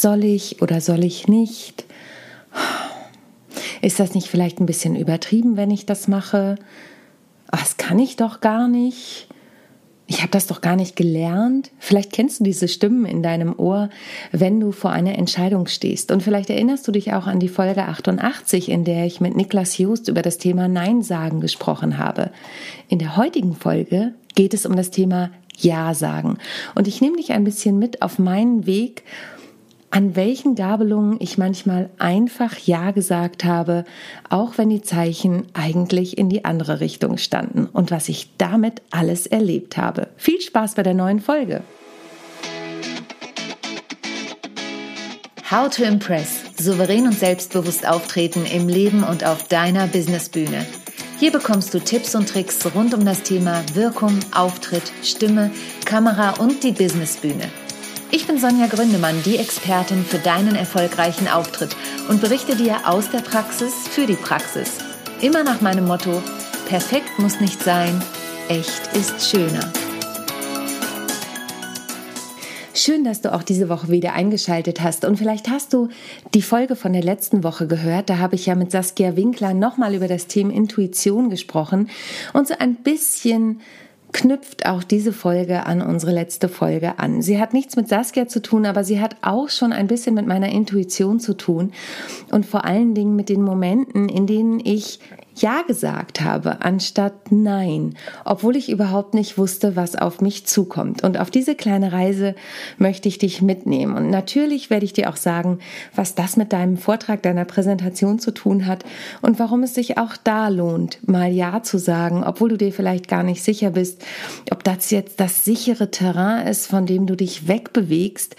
soll ich oder soll ich nicht? Ist das nicht vielleicht ein bisschen übertrieben, wenn ich das mache? Oh, das kann ich doch gar nicht ich habe das doch gar nicht gelernt. Vielleicht kennst du diese Stimmen in deinem Ohr, wenn du vor einer Entscheidung stehst. Und vielleicht erinnerst du dich auch an die Folge 88, in der ich mit Niklas Just über das Thema Nein sagen gesprochen habe. In der heutigen Folge geht es um das Thema Ja sagen. Und ich nehme dich ein bisschen mit auf meinen Weg, an welchen Gabelungen ich manchmal einfach Ja gesagt habe, auch wenn die Zeichen eigentlich in die andere Richtung standen und was ich damit alles erlebt habe. Viel Spaß bei der neuen Folge. How to Impress. Souverän und selbstbewusst auftreten im Leben und auf deiner Businessbühne. Hier bekommst du Tipps und Tricks rund um das Thema Wirkung, Auftritt, Stimme, Kamera und die Businessbühne. Ich bin Sonja Gründemann, die Expertin für deinen erfolgreichen Auftritt und berichte dir aus der Praxis für die Praxis. Immer nach meinem Motto, perfekt muss nicht sein, echt ist schöner. Schön, dass du auch diese Woche wieder eingeschaltet hast. Und vielleicht hast du die Folge von der letzten Woche gehört. Da habe ich ja mit Saskia Winkler nochmal über das Thema Intuition gesprochen und so ein bisschen knüpft auch diese Folge an unsere letzte Folge an. Sie hat nichts mit Saskia zu tun, aber sie hat auch schon ein bisschen mit meiner Intuition zu tun und vor allen Dingen mit den Momenten, in denen ich ja gesagt habe, anstatt Nein, obwohl ich überhaupt nicht wusste, was auf mich zukommt. Und auf diese kleine Reise möchte ich dich mitnehmen. Und natürlich werde ich dir auch sagen, was das mit deinem Vortrag, deiner Präsentation zu tun hat und warum es sich auch da lohnt, mal Ja zu sagen, obwohl du dir vielleicht gar nicht sicher bist, ob das jetzt das sichere Terrain ist, von dem du dich wegbewegst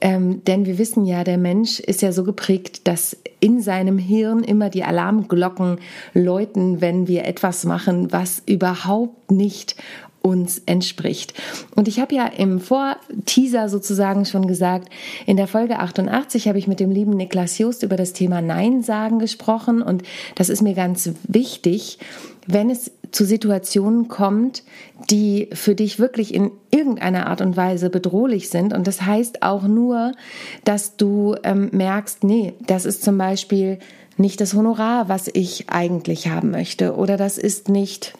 ähm, denn wir wissen ja, der Mensch ist ja so geprägt, dass in seinem Hirn immer die Alarmglocken läuten, wenn wir etwas machen, was überhaupt nicht uns entspricht. Und ich habe ja im Vorteaser sozusagen schon gesagt, in der Folge 88 habe ich mit dem lieben Niklas Just über das Thema Nein sagen gesprochen und das ist mir ganz wichtig, wenn es zu Situationen kommt, die für dich wirklich in irgendeiner Art und Weise bedrohlich sind. Und das heißt auch nur, dass du ähm, merkst, nee, das ist zum Beispiel nicht das Honorar, was ich eigentlich haben möchte. Oder das ist nicht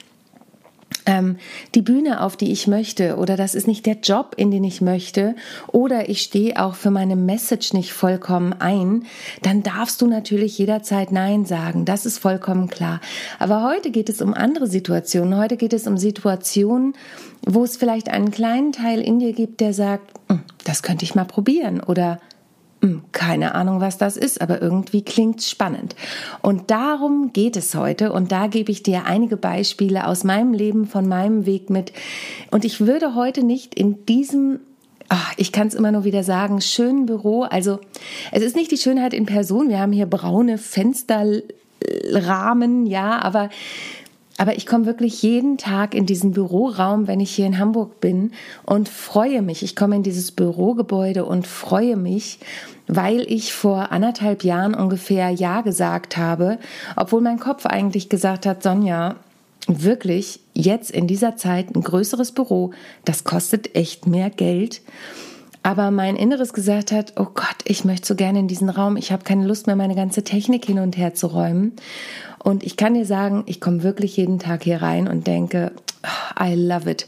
ähm, die Bühne, auf die ich möchte, oder das ist nicht der Job, in den ich möchte, oder ich stehe auch für meine Message nicht vollkommen ein, dann darfst du natürlich jederzeit Nein sagen. Das ist vollkommen klar. Aber heute geht es um andere Situationen. Heute geht es um Situationen, wo es vielleicht einen kleinen Teil in dir gibt, der sagt, hm, das könnte ich mal probieren oder keine Ahnung, was das ist, aber irgendwie klingt spannend. Und darum geht es heute und da gebe ich dir einige Beispiele aus meinem Leben, von meinem Weg mit. Und ich würde heute nicht in diesem Ach, ich kann es immer nur wieder sagen, schönen Büro. Also es ist nicht die Schönheit in Person. Wir haben hier braune Fensterrahmen, ja, aber aber ich komme wirklich jeden Tag in diesen Büroraum, wenn ich hier in Hamburg bin und freue mich. Ich komme in dieses Bürogebäude und freue mich, weil ich vor anderthalb Jahren ungefähr Ja gesagt habe, obwohl mein Kopf eigentlich gesagt hat, Sonja, wirklich jetzt in dieser Zeit ein größeres Büro, das kostet echt mehr Geld. Aber mein Inneres gesagt hat, oh Gott, ich möchte so gerne in diesen Raum, ich habe keine Lust mehr, meine ganze Technik hin und her zu räumen. Und ich kann dir sagen, ich komme wirklich jeden Tag hier rein und denke, oh, I love it.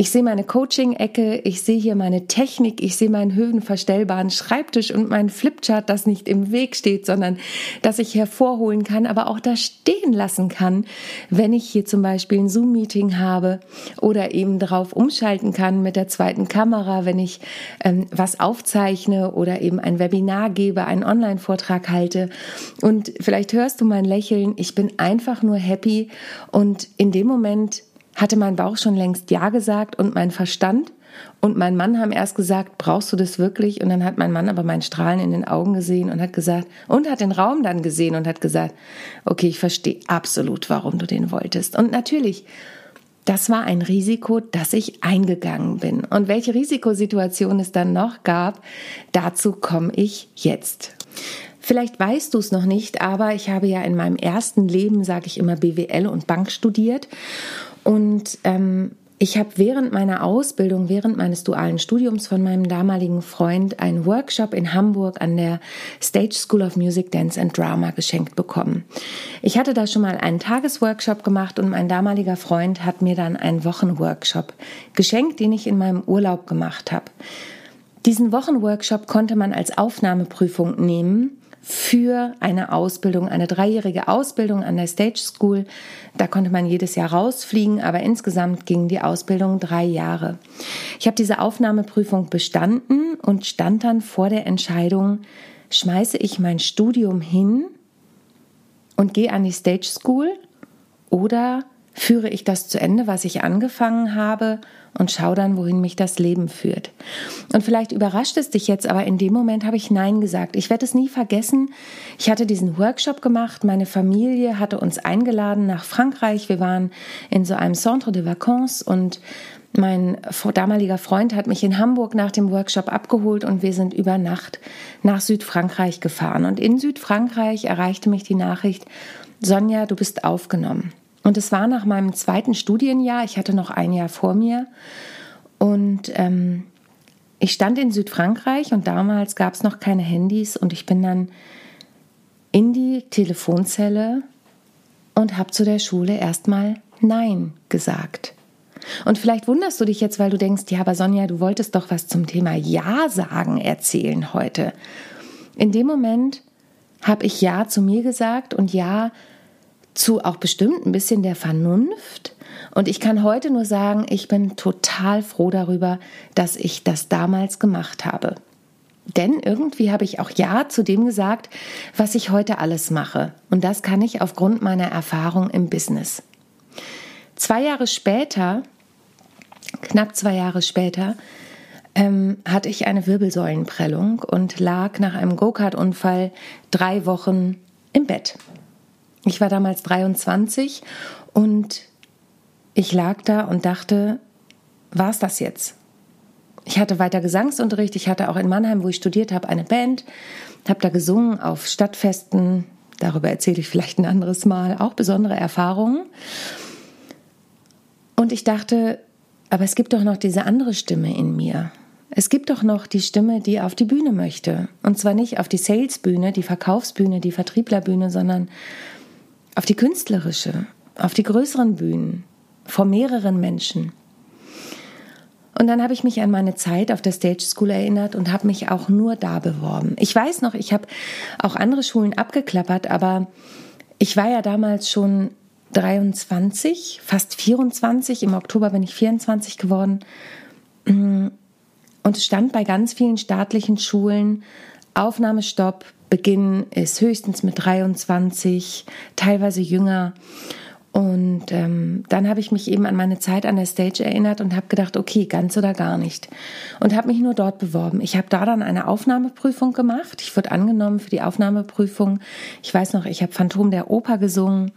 Ich sehe meine Coaching-Ecke, ich sehe hier meine Technik, ich sehe meinen höhenverstellbaren Schreibtisch und meinen Flipchart, das nicht im Weg steht, sondern das ich hervorholen kann, aber auch da stehen lassen kann, wenn ich hier zum Beispiel ein Zoom-Meeting habe oder eben darauf umschalten kann mit der zweiten Kamera, wenn ich ähm, was aufzeichne oder eben ein Webinar gebe, einen Online-Vortrag halte. Und vielleicht hörst du mein Lächeln, ich bin einfach nur happy und in dem Moment hatte mein Bauch schon längst Ja gesagt und mein Verstand und mein Mann haben erst gesagt, brauchst du das wirklich? Und dann hat mein Mann aber mein Strahlen in den Augen gesehen und hat gesagt, und hat den Raum dann gesehen und hat gesagt, okay, ich verstehe absolut, warum du den wolltest. Und natürlich, das war ein Risiko, das ich eingegangen bin. Und welche Risikosituation es dann noch gab, dazu komme ich jetzt. Vielleicht weißt du es noch nicht, aber ich habe ja in meinem ersten Leben, sage ich immer, BWL und Bank studiert und ähm, ich habe während meiner Ausbildung, während meines dualen Studiums von meinem damaligen Freund einen Workshop in Hamburg an der Stage School of Music, Dance and Drama geschenkt bekommen. Ich hatte da schon mal einen Tagesworkshop gemacht und mein damaliger Freund hat mir dann einen Wochenworkshop geschenkt, den ich in meinem Urlaub gemacht habe. Diesen Wochenworkshop konnte man als Aufnahmeprüfung nehmen für eine Ausbildung, eine dreijährige Ausbildung an der Stage School. Da konnte man jedes Jahr rausfliegen, aber insgesamt ging die Ausbildung drei Jahre. Ich habe diese Aufnahmeprüfung bestanden und stand dann vor der Entscheidung, schmeiße ich mein Studium hin und gehe an die Stage School oder führe ich das zu Ende, was ich angefangen habe und schau dann, wohin mich das Leben führt. Und vielleicht überrascht es dich jetzt, aber in dem Moment habe ich Nein gesagt. Ich werde es nie vergessen. Ich hatte diesen Workshop gemacht. Meine Familie hatte uns eingeladen nach Frankreich. Wir waren in so einem Centre de Vacances und mein damaliger Freund hat mich in Hamburg nach dem Workshop abgeholt und wir sind über Nacht nach Südfrankreich gefahren. Und in Südfrankreich erreichte mich die Nachricht, Sonja, du bist aufgenommen. Und es war nach meinem zweiten Studienjahr, ich hatte noch ein Jahr vor mir. Und ähm, ich stand in Südfrankreich und damals gab es noch keine Handys und ich bin dann in die Telefonzelle und habe zu der Schule erstmal Nein gesagt. Und vielleicht wunderst du dich jetzt, weil du denkst, ja, aber Sonja, du wolltest doch was zum Thema Ja sagen erzählen heute. In dem Moment habe ich Ja zu mir gesagt und Ja zu auch bestimmt ein bisschen der Vernunft. Und ich kann heute nur sagen, ich bin total froh darüber, dass ich das damals gemacht habe. Denn irgendwie habe ich auch Ja zu dem gesagt, was ich heute alles mache. Und das kann ich aufgrund meiner Erfahrung im Business. Zwei Jahre später, knapp zwei Jahre später, ähm, hatte ich eine Wirbelsäulenprellung und lag nach einem Go-Kart-Unfall drei Wochen im Bett. Ich war damals 23 und ich lag da und dachte, war es das jetzt? Ich hatte weiter Gesangsunterricht. Ich hatte auch in Mannheim, wo ich studiert habe, eine Band, habe da gesungen auf Stadtfesten. Darüber erzähle ich vielleicht ein anderes Mal. Auch besondere Erfahrungen. Und ich dachte, aber es gibt doch noch diese andere Stimme in mir. Es gibt doch noch die Stimme, die auf die Bühne möchte. Und zwar nicht auf die Salesbühne, die Verkaufsbühne, die Vertrieblerbühne, sondern auf die künstlerische, auf die größeren Bühnen, vor mehreren Menschen. Und dann habe ich mich an meine Zeit auf der Stage School erinnert und habe mich auch nur da beworben. Ich weiß noch, ich habe auch andere Schulen abgeklappert, aber ich war ja damals schon 23, fast 24. Im Oktober bin ich 24 geworden. Und es stand bei ganz vielen staatlichen Schulen Aufnahmestopp, Beginn ist höchstens mit 23, teilweise jünger. Und ähm, dann habe ich mich eben an meine Zeit an der Stage erinnert und habe gedacht, okay, ganz oder gar nicht. Und habe mich nur dort beworben. Ich habe da dann eine Aufnahmeprüfung gemacht. Ich wurde angenommen für die Aufnahmeprüfung. Ich weiß noch, ich habe Phantom der Oper gesungen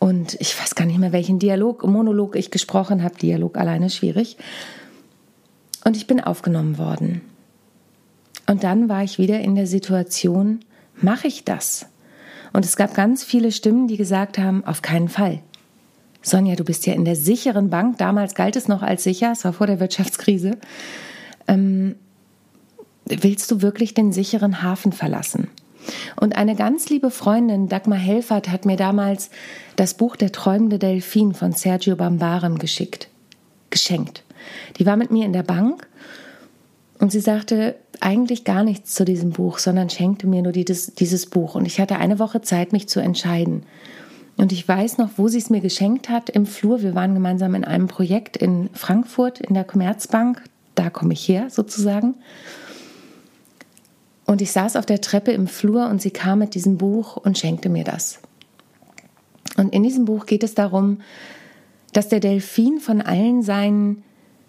und ich weiß gar nicht mehr, welchen Dialog, Monolog ich gesprochen habe. Dialog alleine schwierig. Und ich bin aufgenommen worden. Und dann war ich wieder in der Situation, mache ich das? Und es gab ganz viele Stimmen, die gesagt haben, auf keinen Fall. Sonja, du bist ja in der sicheren Bank. Damals galt es noch als sicher, es war vor der Wirtschaftskrise. Ähm, willst du wirklich den sicheren Hafen verlassen? Und eine ganz liebe Freundin, Dagmar Helfert, hat mir damals das Buch Der träumende Delfin von Sergio Bambarem geschickt, geschenkt. Die war mit mir in der Bank und sie sagte eigentlich gar nichts zu diesem Buch, sondern schenkte mir nur dieses, dieses Buch. Und ich hatte eine Woche Zeit, mich zu entscheiden. Und ich weiß noch, wo sie es mir geschenkt hat, im Flur. Wir waren gemeinsam in einem Projekt in Frankfurt in der Commerzbank. Da komme ich her, sozusagen. Und ich saß auf der Treppe im Flur und sie kam mit diesem Buch und schenkte mir das. Und in diesem Buch geht es darum, dass der Delfin von allen seinen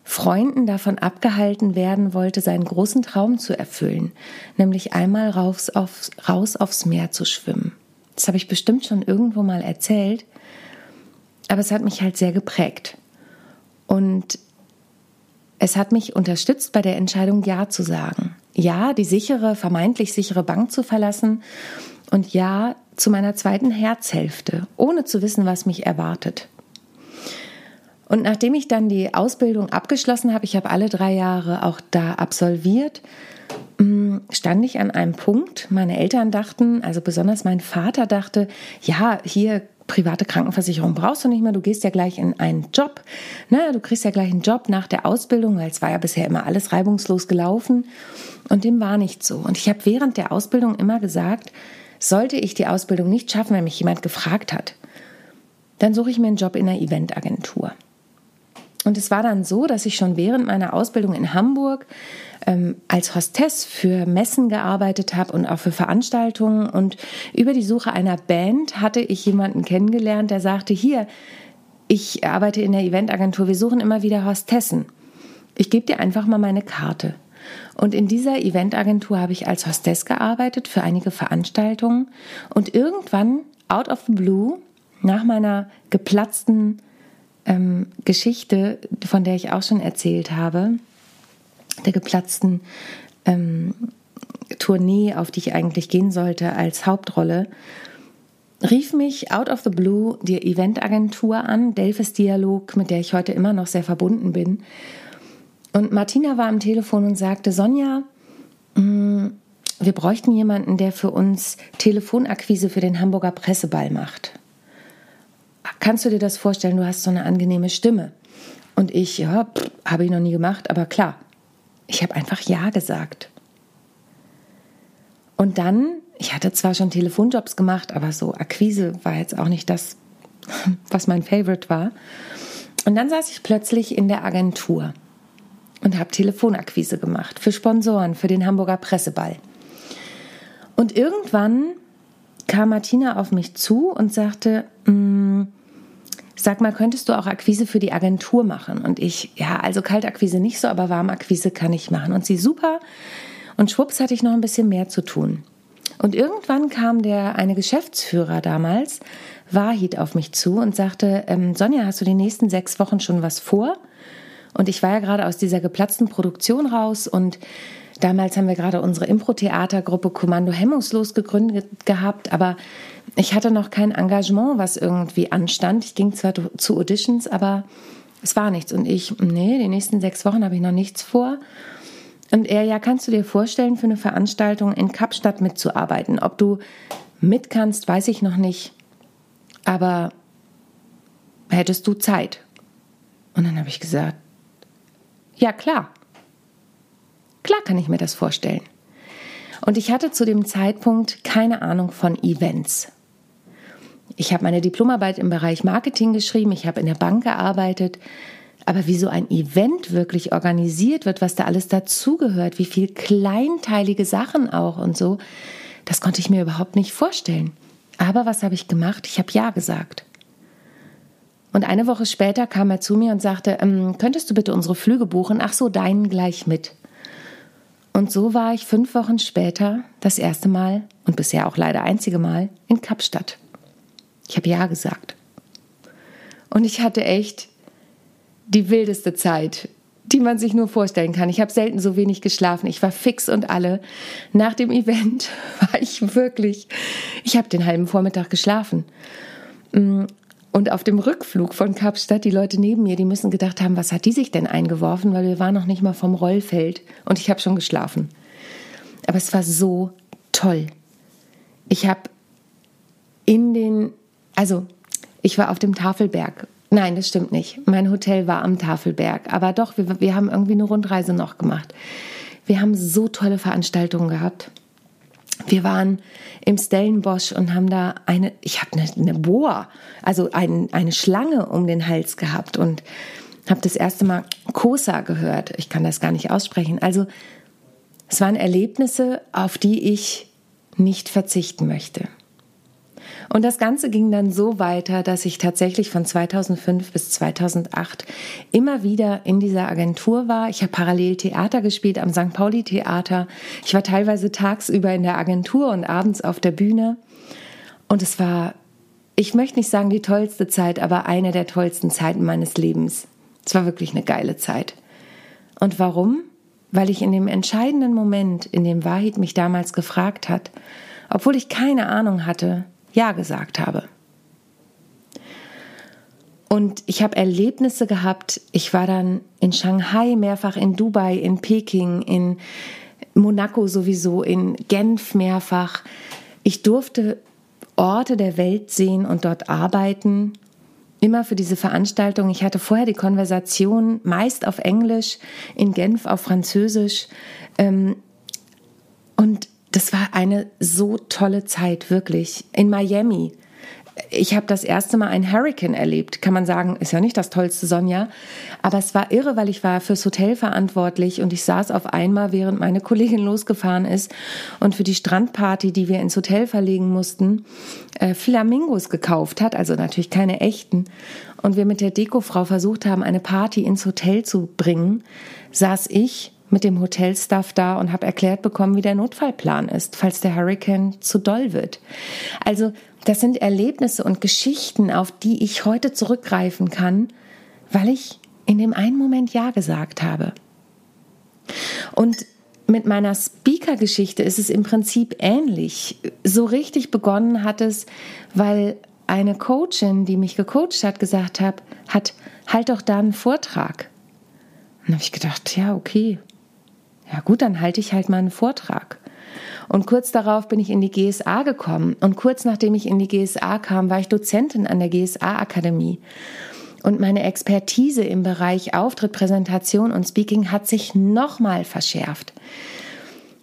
Freunden davon abgehalten werden wollte, seinen großen Traum zu erfüllen, nämlich einmal raus aufs, raus aufs Meer zu schwimmen. Das habe ich bestimmt schon irgendwo mal erzählt, aber es hat mich halt sehr geprägt. Und es hat mich unterstützt bei der Entscheidung, Ja zu sagen. Ja, die sichere, vermeintlich sichere Bank zu verlassen und Ja zu meiner zweiten Herzhälfte, ohne zu wissen, was mich erwartet. Und nachdem ich dann die Ausbildung abgeschlossen habe, ich habe alle drei Jahre auch da absolviert, mm, stand ich an einem Punkt. Meine Eltern dachten, also besonders mein Vater dachte, ja, hier private Krankenversicherung brauchst du nicht mehr, du gehst ja gleich in einen Job. Ne? Du kriegst ja gleich einen Job nach der Ausbildung, weil es war ja bisher immer alles reibungslos gelaufen. Und dem war nicht so. Und ich habe während der Ausbildung immer gesagt, sollte ich die Ausbildung nicht schaffen, wenn mich jemand gefragt hat, dann suche ich mir einen Job in einer Eventagentur. Und es war dann so, dass ich schon während meiner Ausbildung in Hamburg ähm, als Hostess für Messen gearbeitet habe und auch für Veranstaltungen. Und über die Suche einer Band hatte ich jemanden kennengelernt, der sagte, hier, ich arbeite in der Eventagentur, wir suchen immer wieder Hostessen. Ich gebe dir einfach mal meine Karte. Und in dieser Eventagentur habe ich als Hostess gearbeitet für einige Veranstaltungen. Und irgendwann, out of the blue, nach meiner geplatzten ähm, Geschichte, von der ich auch schon erzählt habe, der geplatzten ähm, Tournee, auf die ich eigentlich gehen sollte als Hauptrolle, rief mich out of the blue die Eventagentur an, Delphis Dialog, mit der ich heute immer noch sehr verbunden bin. Und Martina war am Telefon und sagte, Sonja, mm, wir bräuchten jemanden, der für uns Telefonakquise für den Hamburger Presseball macht kannst du dir das vorstellen, du hast so eine angenehme Stimme? Und ich, ja, habe ich noch nie gemacht, aber klar, ich habe einfach Ja gesagt. Und dann, ich hatte zwar schon Telefonjobs gemacht, aber so Akquise war jetzt auch nicht das, was mein Favorite war. Und dann saß ich plötzlich in der Agentur und habe Telefonakquise gemacht für Sponsoren, für den Hamburger Presseball. Und irgendwann kam Martina auf mich zu und sagte, mm, Sag mal, könntest du auch Akquise für die Agentur machen? Und ich, ja, also Kaltakquise nicht so, aber Warmakquise kann ich machen. Und sie, super. Und schwupps hatte ich noch ein bisschen mehr zu tun. Und irgendwann kam der eine Geschäftsführer damals, Wahid, auf mich zu und sagte, ähm, Sonja, hast du die nächsten sechs Wochen schon was vor? Und ich war ja gerade aus dieser geplatzten Produktion raus und damals haben wir gerade unsere Impro-Theatergruppe Kommando Hemmungslos gegründet gehabt, aber ich hatte noch kein Engagement, was irgendwie anstand. Ich ging zwar zu Auditions, aber es war nichts. Und ich, nee, die nächsten sechs Wochen habe ich noch nichts vor. Und er, ja, kannst du dir vorstellen, für eine Veranstaltung in Kapstadt mitzuarbeiten? Ob du mit kannst, weiß ich noch nicht. Aber hättest du Zeit? Und dann habe ich gesagt, ja klar. Klar kann ich mir das vorstellen. Und ich hatte zu dem Zeitpunkt keine Ahnung von Events. Ich habe meine Diplomarbeit im Bereich Marketing geschrieben, ich habe in der Bank gearbeitet, aber wie so ein Event wirklich organisiert wird, was da alles dazugehört, wie viel kleinteilige Sachen auch und so, das konnte ich mir überhaupt nicht vorstellen. Aber was habe ich gemacht? Ich habe Ja gesagt. Und eine Woche später kam er zu mir und sagte, ähm, könntest du bitte unsere Flüge buchen? Ach so, deinen gleich mit. Und so war ich fünf Wochen später das erste Mal und bisher auch leider einzige Mal in Kapstadt. Ich habe Ja gesagt. Und ich hatte echt die wildeste Zeit, die man sich nur vorstellen kann. Ich habe selten so wenig geschlafen. Ich war fix und alle. Nach dem Event war ich wirklich, ich habe den halben Vormittag geschlafen. Und auf dem Rückflug von Kapstadt, die Leute neben mir, die müssen gedacht haben, was hat die sich denn eingeworfen, weil wir waren noch nicht mal vom Rollfeld und ich habe schon geschlafen. Aber es war so toll. Ich habe in den also, ich war auf dem Tafelberg. Nein, das stimmt nicht. Mein Hotel war am Tafelberg. Aber doch, wir, wir haben irgendwie eine Rundreise noch gemacht. Wir haben so tolle Veranstaltungen gehabt. Wir waren im Stellenbosch und haben da eine, ich habe eine, eine Boa, also ein, eine Schlange um den Hals gehabt und habe das erste Mal Kosa gehört. Ich kann das gar nicht aussprechen. Also es waren Erlebnisse, auf die ich nicht verzichten möchte. Und das Ganze ging dann so weiter, dass ich tatsächlich von 2005 bis 2008 immer wieder in dieser Agentur war. Ich habe parallel Theater gespielt am St. Pauli Theater. Ich war teilweise tagsüber in der Agentur und abends auf der Bühne. Und es war, ich möchte nicht sagen die tollste Zeit, aber eine der tollsten Zeiten meines Lebens. Es war wirklich eine geile Zeit. Und warum? Weil ich in dem entscheidenden Moment, in dem Wahid mich damals gefragt hat, obwohl ich keine Ahnung hatte, ja gesagt habe. Und ich habe Erlebnisse gehabt. Ich war dann in Shanghai, mehrfach in Dubai, in Peking, in Monaco sowieso, in Genf mehrfach. Ich durfte Orte der Welt sehen und dort arbeiten. Immer für diese Veranstaltung. Ich hatte vorher die Konversation meist auf Englisch, in Genf auf Französisch. Ähm, das war eine so tolle Zeit, wirklich. In Miami ich habe das erste Mal einen Hurricane erlebt. Kann man sagen, ist ja nicht das tollste, Sonja. Aber es war irre, weil ich war fürs Hotel verantwortlich und ich saß auf einmal, während meine Kollegin losgefahren ist und für die Strandparty, die wir ins Hotel verlegen mussten, äh, Flamingos gekauft hat. Also natürlich keine echten. Und wir mit der Dekofrau versucht haben, eine Party ins Hotel zu bringen, saß ich mit dem Hotelstaff da und habe erklärt bekommen, wie der Notfallplan ist, falls der Hurricane zu doll wird. Also das sind Erlebnisse und Geschichten, auf die ich heute zurückgreifen kann, weil ich in dem einen Moment Ja gesagt habe. Und mit meiner Speaker-Geschichte ist es im Prinzip ähnlich. So richtig begonnen hat es, weil eine Coachin, die mich gecoacht hat, gesagt hat, hat halt doch da einen Vortrag. Und habe ich gedacht, ja, okay. Ja gut, dann halte ich halt mal einen Vortrag. Und kurz darauf bin ich in die GSA gekommen. Und kurz nachdem ich in die GSA kam, war ich Dozentin an der GSA-Akademie. Und meine Expertise im Bereich Auftritt, Präsentation und Speaking hat sich nochmal verschärft.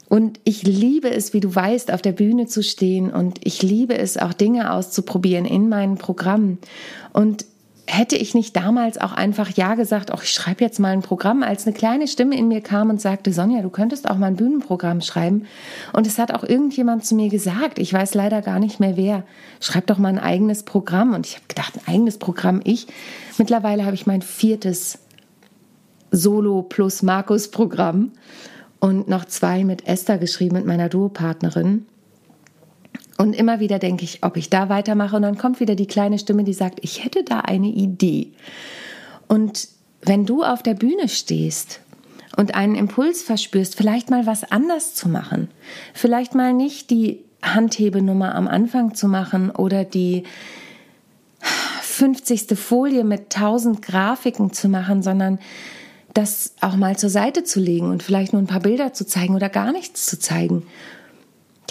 Und ich liebe es, wie du weißt, auf der Bühne zu stehen und ich liebe es auch Dinge auszuprobieren in meinen Programmen. Und hätte ich nicht damals auch einfach Ja gesagt, auch ich schreibe jetzt mal ein Programm, als eine kleine Stimme in mir kam und sagte, Sonja, du könntest auch mal ein Bühnenprogramm schreiben. Und es hat auch irgendjemand zu mir gesagt, ich weiß leider gar nicht mehr wer, schreib doch mal ein eigenes Programm. Und ich habe gedacht, ein eigenes Programm, ich. Mittlerweile habe ich mein viertes Solo plus Markus Programm und noch zwei mit Esther geschrieben, mit meiner Duopartnerin. Und immer wieder denke ich, ob ich da weitermache. Und dann kommt wieder die kleine Stimme, die sagt, ich hätte da eine Idee. Und wenn du auf der Bühne stehst und einen Impuls verspürst, vielleicht mal was anders zu machen, vielleicht mal nicht die Handhebenummer am Anfang zu machen oder die 50. Folie mit 1000 Grafiken zu machen, sondern das auch mal zur Seite zu legen und vielleicht nur ein paar Bilder zu zeigen oder gar nichts zu zeigen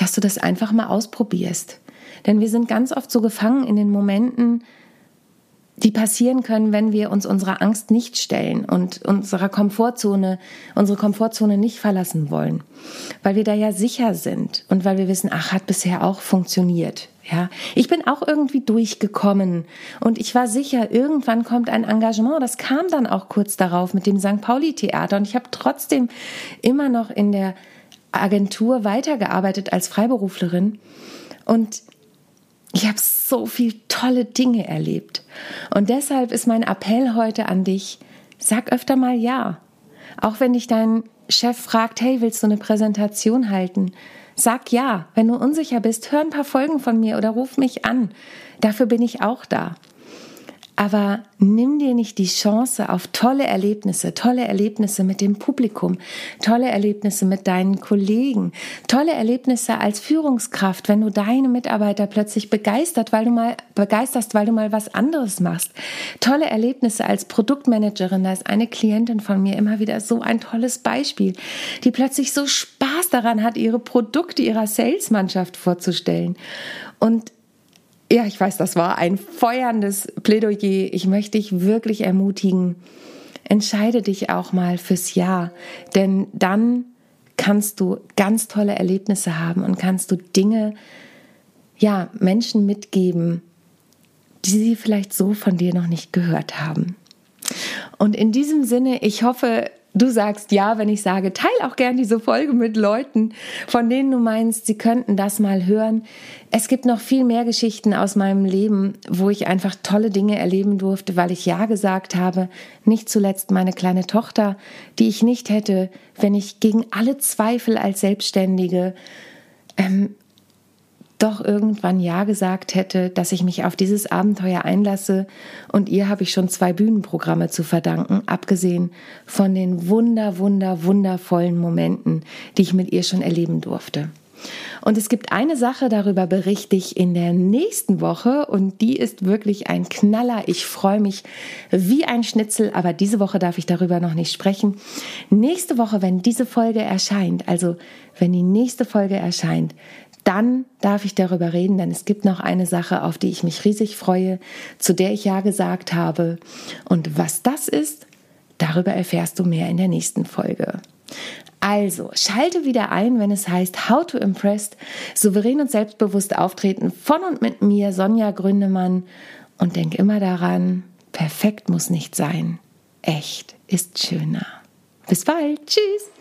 dass du das einfach mal ausprobierst. Denn wir sind ganz oft so gefangen in den Momenten, die passieren können, wenn wir uns unserer Angst nicht stellen und unserer Komfortzone, unsere Komfortzone nicht verlassen wollen, weil wir da ja sicher sind und weil wir wissen, ach, hat bisher auch funktioniert. Ja, ich bin auch irgendwie durchgekommen und ich war sicher, irgendwann kommt ein Engagement. Das kam dann auch kurz darauf mit dem St. Pauli Theater und ich habe trotzdem immer noch in der Agentur weitergearbeitet als Freiberuflerin und ich habe so viel tolle Dinge erlebt. Und deshalb ist mein Appell heute an dich, sag öfter mal ja. Auch wenn dich dein Chef fragt, hey, willst du eine Präsentation halten? Sag ja. Wenn du unsicher bist, hör ein paar Folgen von mir oder ruf mich an. Dafür bin ich auch da. Aber nimm dir nicht die Chance auf tolle Erlebnisse, tolle Erlebnisse mit dem Publikum, tolle Erlebnisse mit deinen Kollegen, tolle Erlebnisse als Führungskraft, wenn du deine Mitarbeiter plötzlich begeistert, weil du mal begeisterst, weil du mal was anderes machst. Tolle Erlebnisse als Produktmanagerin, da ist eine Klientin von mir immer wieder so ein tolles Beispiel, die plötzlich so Spaß daran hat, ihre Produkte ihrer Salesmannschaft vorzustellen. Und ja, ich weiß, das war ein feuerndes Plädoyer. Ich möchte dich wirklich ermutigen, entscheide dich auch mal fürs Ja, denn dann kannst du ganz tolle Erlebnisse haben und kannst du Dinge, ja, Menschen mitgeben, die sie vielleicht so von dir noch nicht gehört haben. Und in diesem Sinne, ich hoffe, du sagst ja, wenn ich sage, teil auch gern diese Folge mit Leuten, von denen du meinst, sie könnten das mal hören. Es gibt noch viel mehr Geschichten aus meinem Leben, wo ich einfach tolle Dinge erleben durfte, weil ich ja gesagt habe. Nicht zuletzt meine kleine Tochter, die ich nicht hätte, wenn ich gegen alle Zweifel als Selbstständige ähm, doch irgendwann Ja gesagt hätte, dass ich mich auf dieses Abenteuer einlasse. Und ihr habe ich schon zwei Bühnenprogramme zu verdanken, abgesehen von den wunder, wunder, wundervollen Momenten, die ich mit ihr schon erleben durfte. Und es gibt eine Sache, darüber berichte ich in der nächsten Woche und die ist wirklich ein Knaller. Ich freue mich wie ein Schnitzel, aber diese Woche darf ich darüber noch nicht sprechen. Nächste Woche, wenn diese Folge erscheint, also wenn die nächste Folge erscheint, dann darf ich darüber reden, denn es gibt noch eine Sache, auf die ich mich riesig freue, zu der ich ja gesagt habe. Und was das ist, darüber erfährst du mehr in der nächsten Folge. Also, schalte wieder ein, wenn es heißt How to Impress, souverän und selbstbewusst auftreten von und mit mir, Sonja Gründemann. Und denk immer daran, perfekt muss nicht sein. Echt ist schöner. Bis bald. Tschüss.